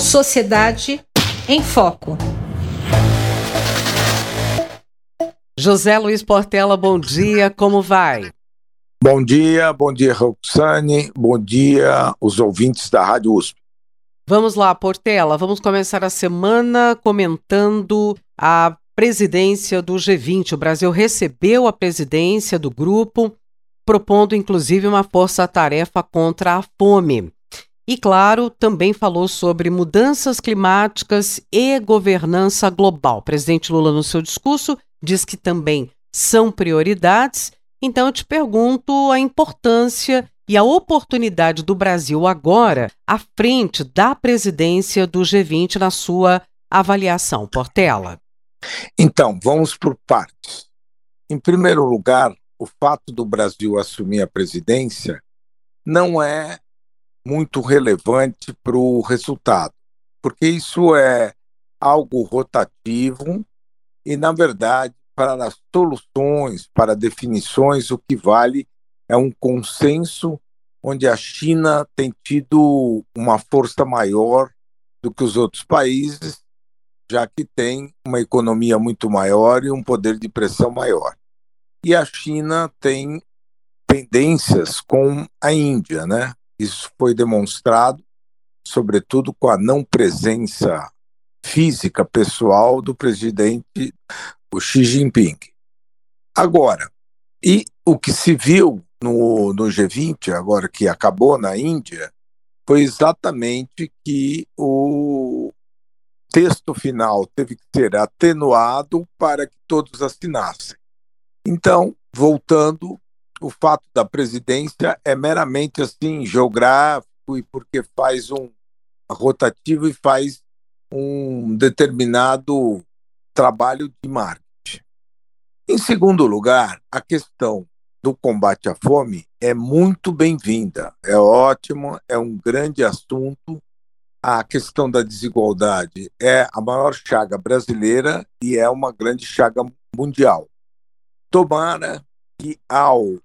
Sociedade em Foco. José Luiz Portela, bom dia, como vai? Bom dia, bom dia, Roxane, bom dia, os ouvintes da Rádio USP. Vamos lá, Portela, vamos começar a semana comentando a presidência do G20. O Brasil recebeu a presidência do grupo, propondo inclusive uma força-tarefa contra a fome. E, claro, também falou sobre mudanças climáticas e governança global. O presidente Lula, no seu discurso, diz que também são prioridades. Então eu te pergunto a importância e a oportunidade do Brasil agora à frente da presidência do G20 na sua avaliação, Portela. Então, vamos por partes. Em primeiro lugar, o fato do Brasil assumir a presidência não é muito relevante para o resultado, porque isso é algo rotativo e, na verdade, para as soluções, para definições, o que vale é um consenso onde a China tem tido uma força maior do que os outros países, já que tem uma economia muito maior e um poder de pressão maior. E a China tem pendências com a Índia, né? Isso foi demonstrado, sobretudo com a não presença física pessoal do presidente Xi Jinping. Agora, e o que se viu no, no G20, agora que acabou na Índia, foi exatamente que o texto final teve que ser atenuado para que todos assinassem. Então, voltando, o fato da presidência é meramente assim geográfico e porque faz um rotativo e faz um determinado trabalho de marketing. Em segundo lugar, a questão do combate à fome é muito bem-vinda, é ótimo, é um grande assunto. A questão da desigualdade é a maior chaga brasileira e é uma grande chaga mundial. Tomara que, ao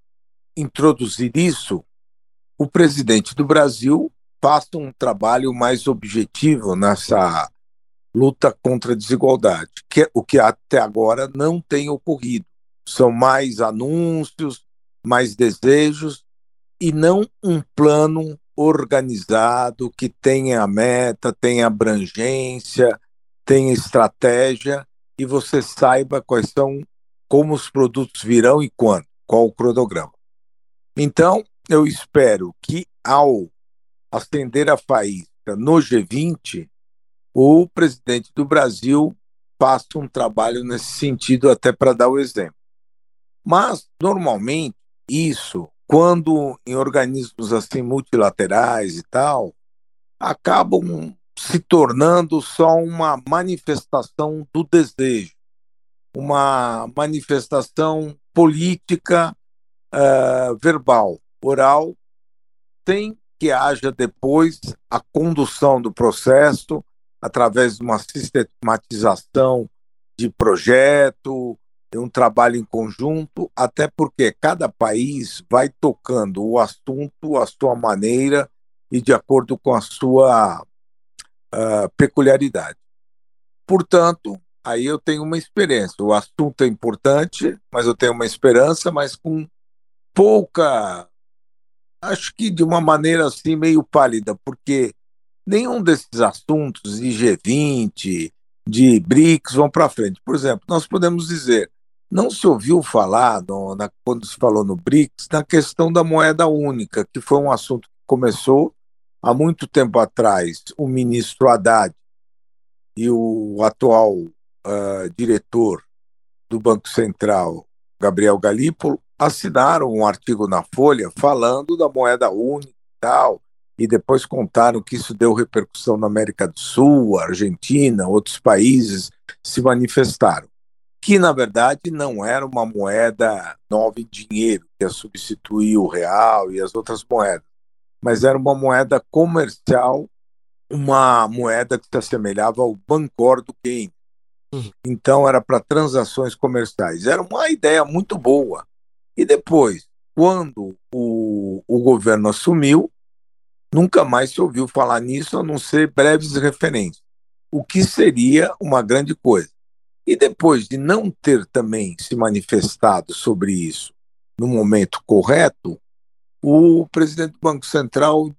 introduzir isso, o presidente do Brasil faça um trabalho mais objetivo nessa luta contra a desigualdade, que é o que até agora não tem ocorrido. São mais anúncios, mais desejos e não um plano organizado que tenha meta, tenha abrangência, tenha estratégia e você saiba quais são como os produtos virão e quando, qual o cronograma. Então, eu espero que ao acender a faísca no G20, o presidente do Brasil faça um trabalho nesse sentido, até para dar o exemplo. Mas, normalmente, isso, quando em organismos assim multilaterais e tal, acabam se tornando só uma manifestação do desejo, uma manifestação política uh, verbal, oral, sem que haja depois a condução do processo, através de uma sistematização de projeto, de um trabalho em conjunto, até porque cada país vai tocando o assunto à sua maneira e de acordo com a sua uh, peculiaridade. Portanto, aí eu tenho uma experiência. O assunto é importante, mas eu tenho uma esperança, mas com pouca, acho que de uma maneira assim meio pálida, porque nenhum desses assuntos de G20, de BRICS vão para frente. Por exemplo, nós podemos dizer, não se ouviu falar, no, na, quando se falou no BRICS, na questão da moeda única, que foi um assunto que começou há muito tempo atrás. O ministro Haddad e o atual uh, diretor do Banco Central, Gabriel Galípolo, assinaram um artigo na Folha falando da moeda única e tal, e depois contaram que isso deu repercussão na América do Sul, Argentina, outros países se manifestaram. Que, na verdade, não era uma moeda nova em dinheiro, que ia substituir o real e as outras moedas, mas era uma moeda comercial, uma moeda que se assemelhava ao Bancor do Keynes. Uhum. Então, era para transações comerciais. Era uma ideia muito boa. E depois, quando o, o governo assumiu, Nunca mais se ouviu falar nisso, a não ser breves referências, o que seria uma grande coisa. E depois de não ter também se manifestado sobre isso no momento correto, o presidente do Banco Central,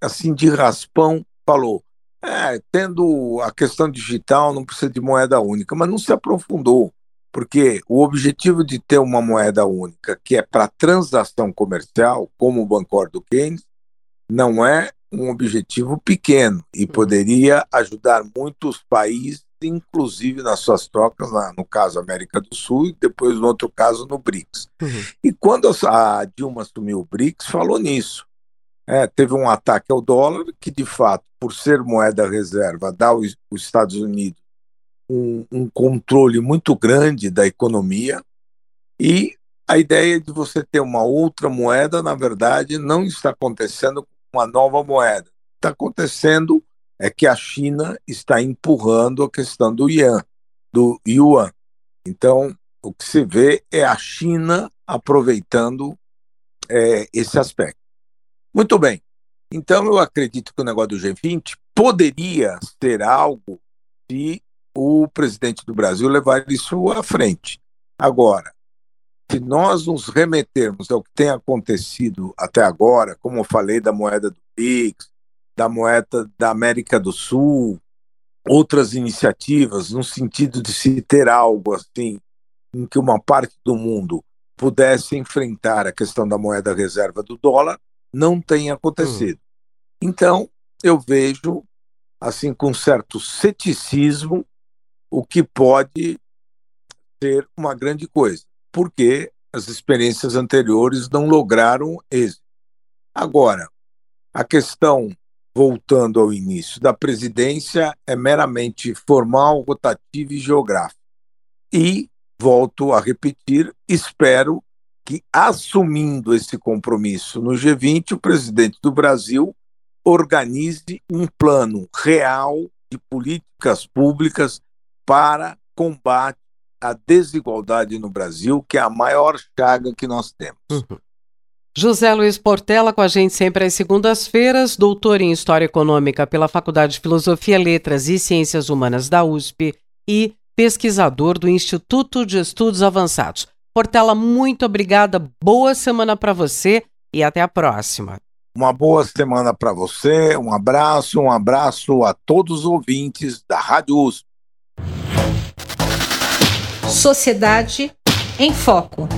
assim de raspão, falou: é, tendo a questão digital, não precisa de moeda única, mas não se aprofundou, porque o objetivo de ter uma moeda única, que é para transação comercial, como o Bancor do Keynes, não é um objetivo pequeno e poderia ajudar muitos países inclusive nas suas trocas, na, no caso América do Sul, e depois no outro caso no BRICS. Uhum. E quando a Dilma assumiu o BRICS, falou nisso. É, teve um ataque ao dólar, que de fato, por ser moeda reserva, dá aos Estados Unidos um, um controle muito grande da economia, e a ideia de você ter uma outra moeda, na verdade, não está acontecendo com uma nova moeda. Está acontecendo é que a China está empurrando a questão do yuan, do yuan. Então, o que se vê é a China aproveitando é, esse aspecto. Muito bem. Então, eu acredito que o negócio do G20 poderia ser algo se o presidente do Brasil levar isso à frente. Agora, se nós nos remetermos ao que tem acontecido até agora, como eu falei da moeda do PIX, da moeda da América do Sul, outras iniciativas no sentido de se ter algo assim em que uma parte do mundo pudesse enfrentar a questão da moeda reserva do dólar, não tem acontecido. Hum. Então, eu vejo assim com certo ceticismo o que pode ser uma grande coisa, porque as experiências anteriores não lograram êxito. Agora, a questão voltando ao início, da presidência é meramente formal, rotativa e geográfica. E, volto a repetir, espero que, assumindo esse compromisso no G20, o presidente do Brasil organize um plano real de políticas públicas para combate à desigualdade no Brasil, que é a maior chaga que nós temos. Uhum. José Luiz Portela com a gente sempre às segundas-feiras, doutor em História Econômica pela Faculdade de Filosofia, Letras e Ciências Humanas da USP e pesquisador do Instituto de Estudos Avançados. Portela, muito obrigada, boa semana para você e até a próxima. Uma boa semana para você, um abraço, um abraço a todos os ouvintes da Rádio USP. Sociedade em Foco.